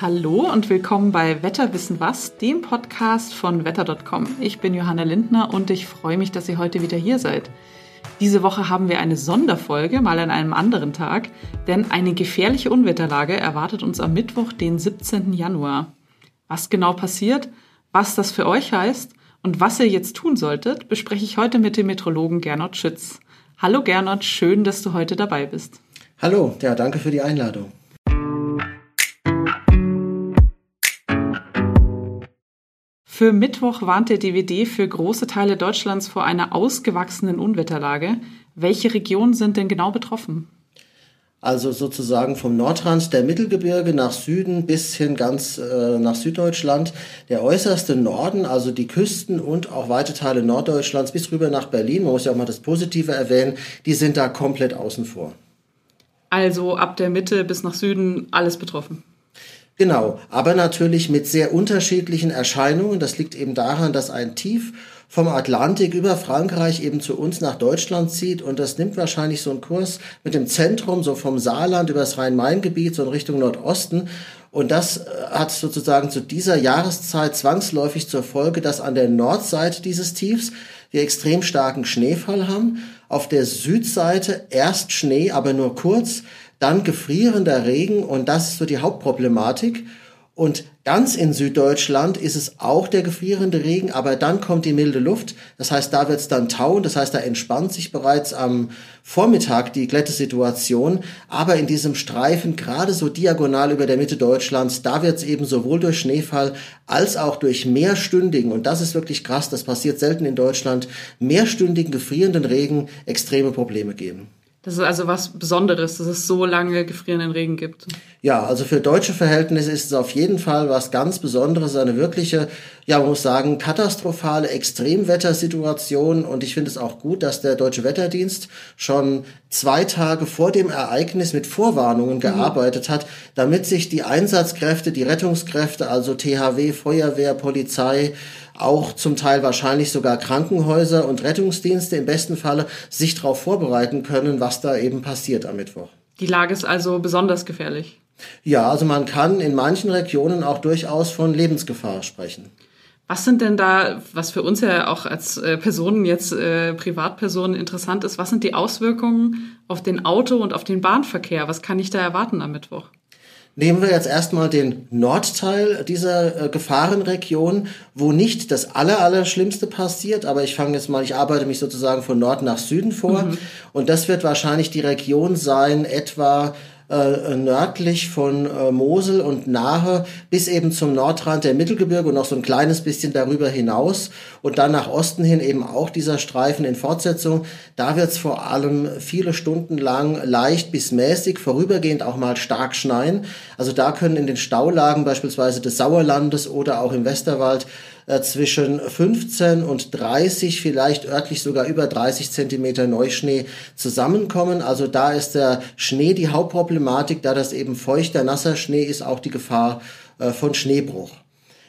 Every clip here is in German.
Hallo und willkommen bei Wetter wissen was, dem Podcast von wetter.com. Ich bin Johanna Lindner und ich freue mich, dass ihr heute wieder hier seid. Diese Woche haben wir eine Sonderfolge, mal an einem anderen Tag, denn eine gefährliche Unwetterlage erwartet uns am Mittwoch, den 17. Januar. Was genau passiert, was das für euch heißt und was ihr jetzt tun solltet, bespreche ich heute mit dem Metrologen Gernot Schütz. Hallo Gernot, schön, dass du heute dabei bist. Hallo, ja, danke für die Einladung. Für Mittwoch warnt der DWD für große Teile Deutschlands vor einer ausgewachsenen Unwetterlage. Welche Regionen sind denn genau betroffen? Also sozusagen vom Nordrand der Mittelgebirge nach Süden bis hin ganz äh, nach Süddeutschland. Der äußerste Norden, also die Küsten und auch weite Teile Norddeutschlands bis rüber nach Berlin, man muss ja auch mal das Positive erwähnen, die sind da komplett außen vor. Also ab der Mitte bis nach Süden alles betroffen. Genau, aber natürlich mit sehr unterschiedlichen Erscheinungen. Das liegt eben daran, dass ein Tief vom Atlantik über Frankreich eben zu uns nach Deutschland zieht und das nimmt wahrscheinlich so einen Kurs mit dem Zentrum, so vom Saarland über das Rhein-Main-Gebiet, so in Richtung Nordosten. Und das äh, hat sozusagen zu dieser Jahreszeit zwangsläufig zur Folge, dass an der Nordseite dieses Tiefs wir extrem starken Schneefall haben. Auf der Südseite erst Schnee, aber nur kurz dann gefrierender Regen und das ist so die Hauptproblematik. Und ganz in Süddeutschland ist es auch der gefrierende Regen, aber dann kommt die milde Luft. Das heißt, da wird es dann tauen. Das heißt, da entspannt sich bereits am Vormittag die Glättesituation. Aber in diesem Streifen, gerade so diagonal über der Mitte Deutschlands, da wird es eben sowohl durch Schneefall als auch durch mehrstündigen, und das ist wirklich krass, das passiert selten in Deutschland, mehrstündigen gefrierenden Regen extreme Probleme geben. Das ist also was Besonderes, dass es so lange gefrierenden Regen gibt. Ja, also für deutsche Verhältnisse ist es auf jeden Fall was ganz Besonderes, eine wirkliche, ja, man muss sagen, katastrophale Extremwettersituation. Und ich finde es auch gut, dass der Deutsche Wetterdienst schon zwei Tage vor dem Ereignis mit Vorwarnungen mhm. gearbeitet hat, damit sich die Einsatzkräfte, die Rettungskräfte, also THW, Feuerwehr, Polizei, auch zum Teil wahrscheinlich sogar Krankenhäuser und Rettungsdienste im besten Falle sich darauf vorbereiten können, was da eben passiert am Mittwoch. Die Lage ist also besonders gefährlich. Ja, also man kann in manchen Regionen auch durchaus von Lebensgefahr sprechen. Was sind denn da, was für uns ja auch als äh, Personen jetzt äh, Privatpersonen interessant ist, was sind die Auswirkungen auf den Auto- und auf den Bahnverkehr? Was kann ich da erwarten am Mittwoch? Nehmen wir jetzt erstmal den Nordteil dieser äh, Gefahrenregion, wo nicht das Allerallerschlimmste passiert, aber ich fange jetzt mal, ich arbeite mich sozusagen von Nord nach Süden vor mhm. und das wird wahrscheinlich die Region sein, etwa äh, nördlich von äh, Mosel und Nahe bis eben zum Nordrand der Mittelgebirge und noch so ein kleines bisschen darüber hinaus und dann nach Osten hin eben auch dieser Streifen in Fortsetzung. Da wird es vor allem viele Stunden lang leicht bis mäßig, vorübergehend auch mal stark schneien. Also da können in den Staulagen beispielsweise des Sauerlandes oder auch im Westerwald zwischen 15 und 30, vielleicht örtlich sogar über 30 Zentimeter Neuschnee zusammenkommen. Also da ist der Schnee die Hauptproblematik, da das eben feuchter, nasser Schnee ist, auch die Gefahr äh, von Schneebruch.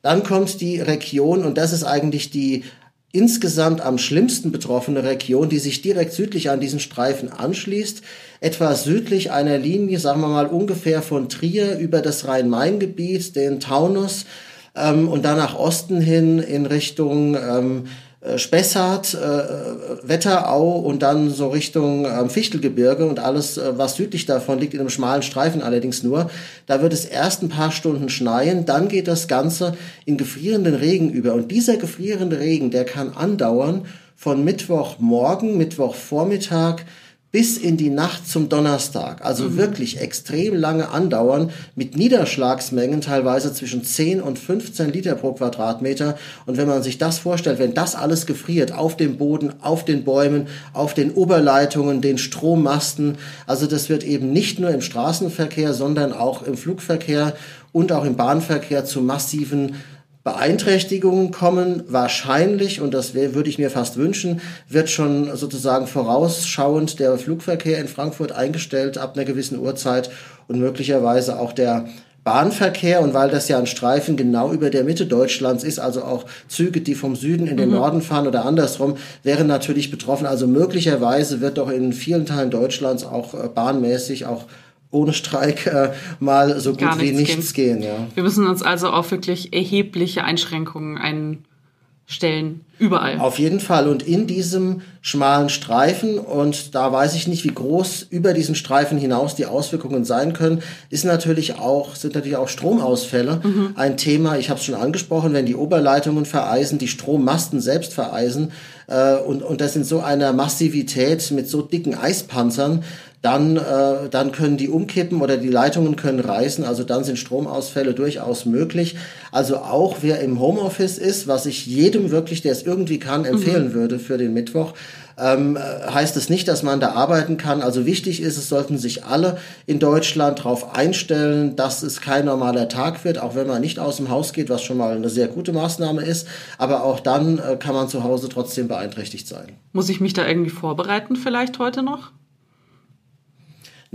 Dann kommt die Region, und das ist eigentlich die insgesamt am schlimmsten betroffene Region, die sich direkt südlich an diesen Streifen anschließt, etwa südlich einer Linie, sagen wir mal ungefähr von Trier über das Rhein-Main-Gebiet, den Taunus, ähm, und dann nach Osten hin in Richtung ähm, äh, Spessart, äh, Wetterau und dann so Richtung ähm, Fichtelgebirge und alles, äh, was südlich davon liegt, in einem schmalen Streifen allerdings nur. Da wird es erst ein paar Stunden schneien, dann geht das Ganze in gefrierenden Regen über. Und dieser gefrierende Regen, der kann andauern von Mittwochmorgen, Mittwochvormittag bis in die Nacht zum Donnerstag. Also mhm. wirklich extrem lange andauern mit Niederschlagsmengen teilweise zwischen 10 und 15 Liter pro Quadratmeter. Und wenn man sich das vorstellt, wenn das alles gefriert auf dem Boden, auf den Bäumen, auf den Oberleitungen, den Strommasten, also das wird eben nicht nur im Straßenverkehr, sondern auch im Flugverkehr und auch im Bahnverkehr zu massiven Beeinträchtigungen kommen. Wahrscheinlich, und das würde ich mir fast wünschen, wird schon sozusagen vorausschauend der Flugverkehr in Frankfurt eingestellt ab einer gewissen Uhrzeit und möglicherweise auch der Bahnverkehr und weil das ja ein Streifen genau über der Mitte Deutschlands ist, also auch Züge, die vom Süden in den mhm. Norden fahren oder andersrum, wären natürlich betroffen. Also möglicherweise wird doch in vielen Teilen Deutschlands auch äh, bahnmäßig auch ohne Streik äh, mal so gut wie nichts gehen. gehen. ja. Wir müssen uns also auf wirklich erhebliche Einschränkungen ein Stellen überall. Auf jeden Fall. Und in diesem schmalen Streifen, und da weiß ich nicht, wie groß über diesen Streifen hinaus die Auswirkungen sein können, ist natürlich auch, sind natürlich auch Stromausfälle mhm. ein Thema. Ich habe es schon angesprochen, wenn die Oberleitungen vereisen, die Strommasten selbst vereisen, äh, und, und das in so einer Massivität mit so dicken Eispanzern, dann, äh, dann können die umkippen oder die Leitungen können reißen. Also dann sind Stromausfälle durchaus möglich. Also auch wer im Homeoffice ist, was ich jedem wirklich, der es irgendwie kann, empfehlen mhm. würde für den Mittwoch, ähm, heißt es nicht, dass man da arbeiten kann. Also wichtig ist, es sollten sich alle in Deutschland darauf einstellen, dass es kein normaler Tag wird, auch wenn man nicht aus dem Haus geht, was schon mal eine sehr gute Maßnahme ist. Aber auch dann äh, kann man zu Hause trotzdem beeinträchtigt sein. Muss ich mich da irgendwie vorbereiten vielleicht heute noch?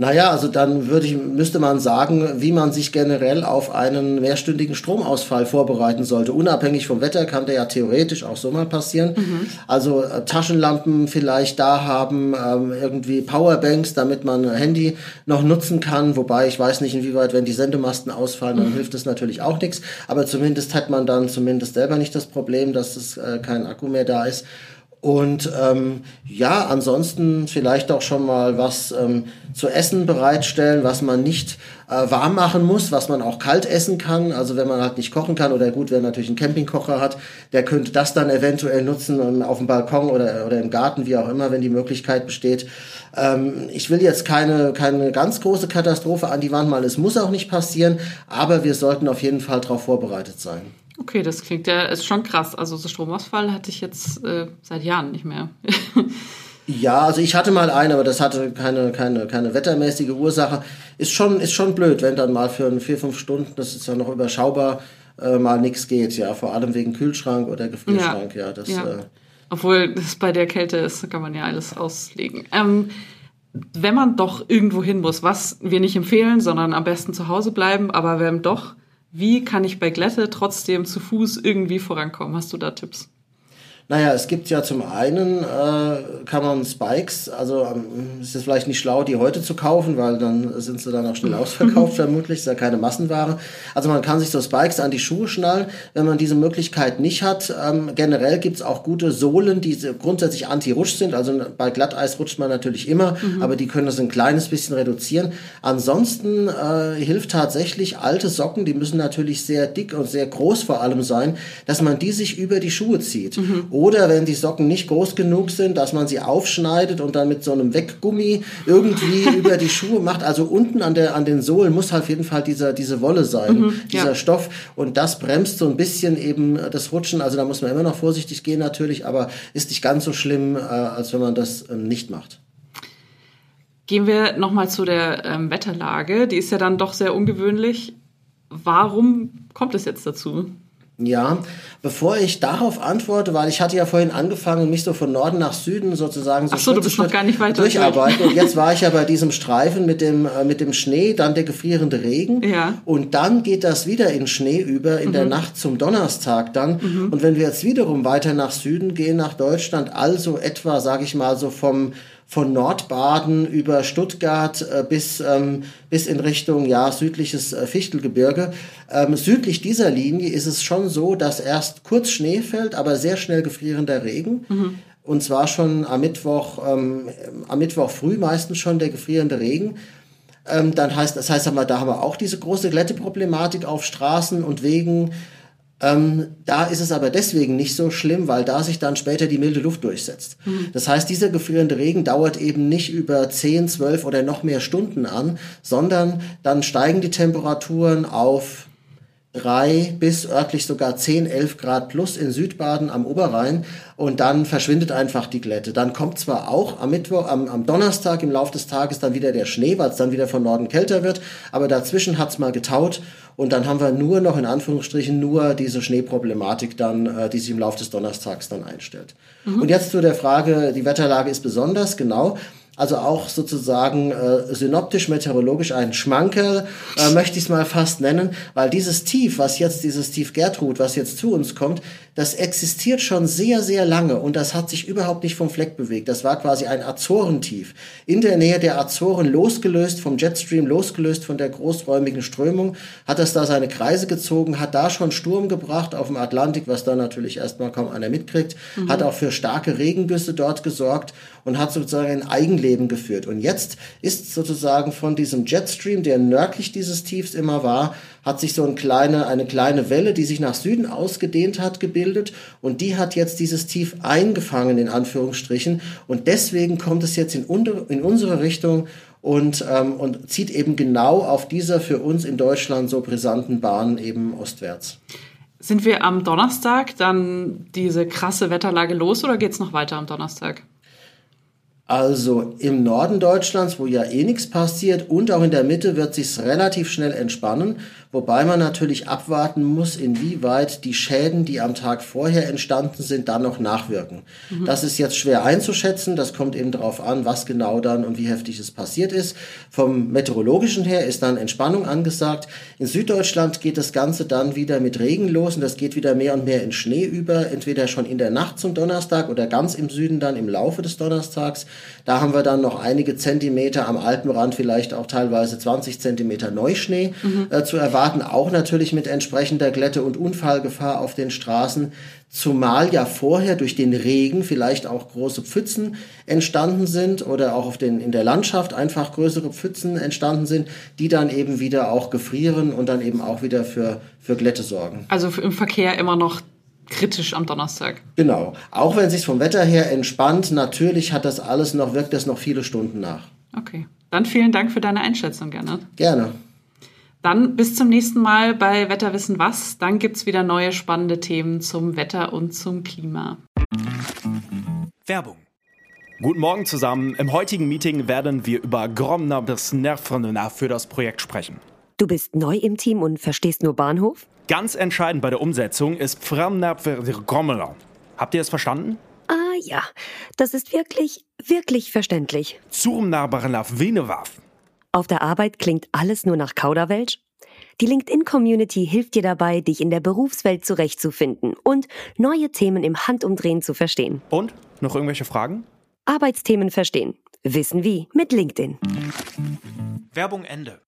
Naja, also dann würde ich, müsste man sagen, wie man sich generell auf einen mehrstündigen Stromausfall vorbereiten sollte. Unabhängig vom Wetter kann der ja theoretisch auch so mal passieren. Mhm. Also äh, Taschenlampen vielleicht da haben, ähm, irgendwie Powerbanks, damit man Handy noch nutzen kann. Wobei ich weiß nicht, inwieweit, wenn die Sendemasten ausfallen, dann mhm. hilft das natürlich auch nichts. Aber zumindest hat man dann zumindest selber nicht das Problem, dass es äh, kein Akku mehr da ist. Und ähm, ja, ansonsten vielleicht auch schon mal was ähm, zu essen bereitstellen, was man nicht äh, warm machen muss, was man auch kalt essen kann. Also wenn man halt nicht kochen kann oder gut, wer natürlich einen Campingkocher hat, der könnte das dann eventuell nutzen um, auf dem Balkon oder, oder im Garten, wie auch immer, wenn die Möglichkeit besteht. Ähm, ich will jetzt keine, keine ganz große Katastrophe an die Wand malen. Es muss auch nicht passieren, aber wir sollten auf jeden Fall darauf vorbereitet sein. Okay, das klingt ja, ist schon krass. Also so Stromausfall hatte ich jetzt äh, seit Jahren nicht mehr. ja, also ich hatte mal einen, aber das hatte keine, keine, keine wettermäßige Ursache. Ist schon, ist schon blöd, wenn dann mal für vier, fünf Stunden, das ist ja noch überschaubar, äh, mal nichts geht, ja. Vor allem wegen Kühlschrank oder Gefrierschrank, ja. ja, das, ja. Äh, Obwohl das bei der Kälte ist, kann man ja alles auslegen. Ähm, wenn man doch irgendwo hin muss, was wir nicht empfehlen, sondern am besten zu Hause bleiben, aber wenn doch wie kann ich bei Glätte trotzdem zu Fuß irgendwie vorankommen? Hast du da Tipps? Naja, es gibt ja zum einen, äh, kann man Spikes, also ähm, ist es vielleicht nicht schlau, die heute zu kaufen, weil dann sind sie dann auch schnell ausverkauft vermutlich, ist ja keine Massenware. Also man kann sich so Spikes an die Schuhe schnallen, wenn man diese Möglichkeit nicht hat. Ähm, generell gibt's auch gute Sohlen, die grundsätzlich anti-rutsch sind, also bei Glatteis rutscht man natürlich immer, mhm. aber die können das ein kleines bisschen reduzieren. Ansonsten äh, hilft tatsächlich alte Socken, die müssen natürlich sehr dick und sehr groß vor allem sein, dass man die sich über die Schuhe zieht. Mhm oder wenn die Socken nicht groß genug sind, dass man sie aufschneidet und dann mit so einem Weggummi irgendwie über die Schuhe macht. Also unten an, der, an den Sohlen muss halt auf jeden Fall dieser, diese Wolle sein, mhm, dieser ja. Stoff. Und das bremst so ein bisschen eben das Rutschen. Also da muss man immer noch vorsichtig gehen natürlich, aber ist nicht ganz so schlimm, äh, als wenn man das ähm, nicht macht. Gehen wir nochmal zu der ähm, Wetterlage. Die ist ja dann doch sehr ungewöhnlich. Warum kommt es jetzt dazu? Ja, bevor ich darauf antworte, weil ich hatte ja vorhin angefangen, mich so von Norden nach Süden sozusagen so, Ach so du bist noch gar nicht weiter durcharbeiten. Und jetzt war ich ja bei diesem Streifen mit dem, äh, mit dem Schnee, dann der gefrierende Regen. Ja. Und dann geht das wieder in Schnee über in mhm. der Nacht zum Donnerstag dann. Mhm. Und wenn wir jetzt wiederum weiter nach Süden gehen, nach Deutschland, also etwa, sage ich mal, so vom von Nordbaden über Stuttgart äh, bis, ähm, bis in Richtung ja, südliches äh, Fichtelgebirge. Ähm, südlich dieser Linie ist es schon so, dass erst kurz Schnee fällt, aber sehr schnell gefrierender Regen. Mhm. Und zwar schon am Mittwoch, ähm, am Mittwoch früh meistens schon der gefrierende Regen. Ähm, dann heißt, das heißt aber, da haben wir auch diese große Glätteproblematik auf Straßen und Wegen. Ähm, da ist es aber deswegen nicht so schlimm, weil da sich dann später die milde Luft durchsetzt. Mhm. Das heißt, dieser gefrierende Regen dauert eben nicht über 10, 12 oder noch mehr Stunden an, sondern dann steigen die Temperaturen auf drei bis örtlich sogar 10, 11 Grad plus in Südbaden am Oberrhein und dann verschwindet einfach die Glätte. Dann kommt zwar auch am Mittwoch, am, am Donnerstag im Laufe des Tages dann wieder der Schnee, weil es dann wieder von Norden kälter wird, aber dazwischen hat's mal getaut und dann haben wir nur noch in Anführungsstrichen nur diese Schneeproblematik dann, äh, die sich im Laufe des Donnerstags dann einstellt. Mhm. Und jetzt zu der Frage, die Wetterlage ist besonders, genau. Also auch sozusagen äh, synoptisch-meteorologisch ein Schmankerl, äh, möchte ich es mal fast nennen, weil dieses Tief, was jetzt, dieses Tief Gertrud, was jetzt zu uns kommt, das existiert schon sehr, sehr lange und das hat sich überhaupt nicht vom Fleck bewegt. Das war quasi ein Azorentief. In der Nähe der Azoren losgelöst vom Jetstream, losgelöst von der großräumigen Strömung, hat das da seine Kreise gezogen, hat da schon Sturm gebracht auf dem Atlantik, was da natürlich erstmal kaum einer mitkriegt, mhm. hat auch für starke Regengüsse dort gesorgt und hat sozusagen ein Eigenleben geführt. Und jetzt ist sozusagen von diesem Jetstream, der nördlich dieses Tiefs immer war, hat sich so eine kleine, eine kleine Welle, die sich nach Süden ausgedehnt hat, gebildet. Und die hat jetzt dieses Tief eingefangen, in Anführungsstrichen. Und deswegen kommt es jetzt in, in unsere Richtung und, ähm, und zieht eben genau auf dieser für uns in Deutschland so brisanten Bahn eben ostwärts. Sind wir am Donnerstag dann diese krasse Wetterlage los oder geht es noch weiter am Donnerstag? Also im Norden Deutschlands, wo ja eh nichts passiert, und auch in der Mitte wird sich's relativ schnell entspannen, wobei man natürlich abwarten muss, inwieweit die Schäden, die am Tag vorher entstanden sind, dann noch nachwirken. Mhm. Das ist jetzt schwer einzuschätzen, das kommt eben darauf an, was genau dann und wie heftig es passiert ist. Vom meteorologischen her ist dann Entspannung angesagt. In Süddeutschland geht das Ganze dann wieder mit Regen los und das geht wieder mehr und mehr in Schnee über, entweder schon in der Nacht zum Donnerstag oder ganz im Süden dann im Laufe des Donnerstags. Da haben wir dann noch einige Zentimeter am Alpenrand, vielleicht auch teilweise 20 Zentimeter Neuschnee mhm. äh, zu erwarten, auch natürlich mit entsprechender Glätte und Unfallgefahr auf den Straßen. Zumal ja vorher durch den Regen vielleicht auch große Pfützen entstanden sind oder auch auf den, in der Landschaft einfach größere Pfützen entstanden sind, die dann eben wieder auch gefrieren und dann eben auch wieder für, für Glätte sorgen. Also im Verkehr immer noch kritisch am Donnerstag. Genau. Auch wenn es sich vom Wetter her entspannt, natürlich hat das alles noch, wirkt das noch viele Stunden nach. Okay. Dann vielen Dank für deine Einschätzung, Gernot. Gerne. Dann bis zum nächsten Mal bei Wetterwissen was. Dann gibt es wieder neue spannende Themen zum Wetter und zum Klima. Werbung. Guten Morgen zusammen. Im heutigen Meeting werden wir über Gromner bis Nervrenner für das Projekt sprechen. Du bist neu im Team und verstehst nur Bahnhof? Ganz entscheidend bei der Umsetzung ist Gromner. Habt ihr es verstanden? Ah ja, das ist wirklich, wirklich verständlich. Auf der Arbeit klingt alles nur nach Kauderwelsch? Die LinkedIn-Community hilft dir dabei, dich in der Berufswelt zurechtzufinden und neue Themen im Handumdrehen zu verstehen. Und? Noch irgendwelche Fragen? Arbeitsthemen verstehen. Wissen wie mit LinkedIn. Werbung Ende.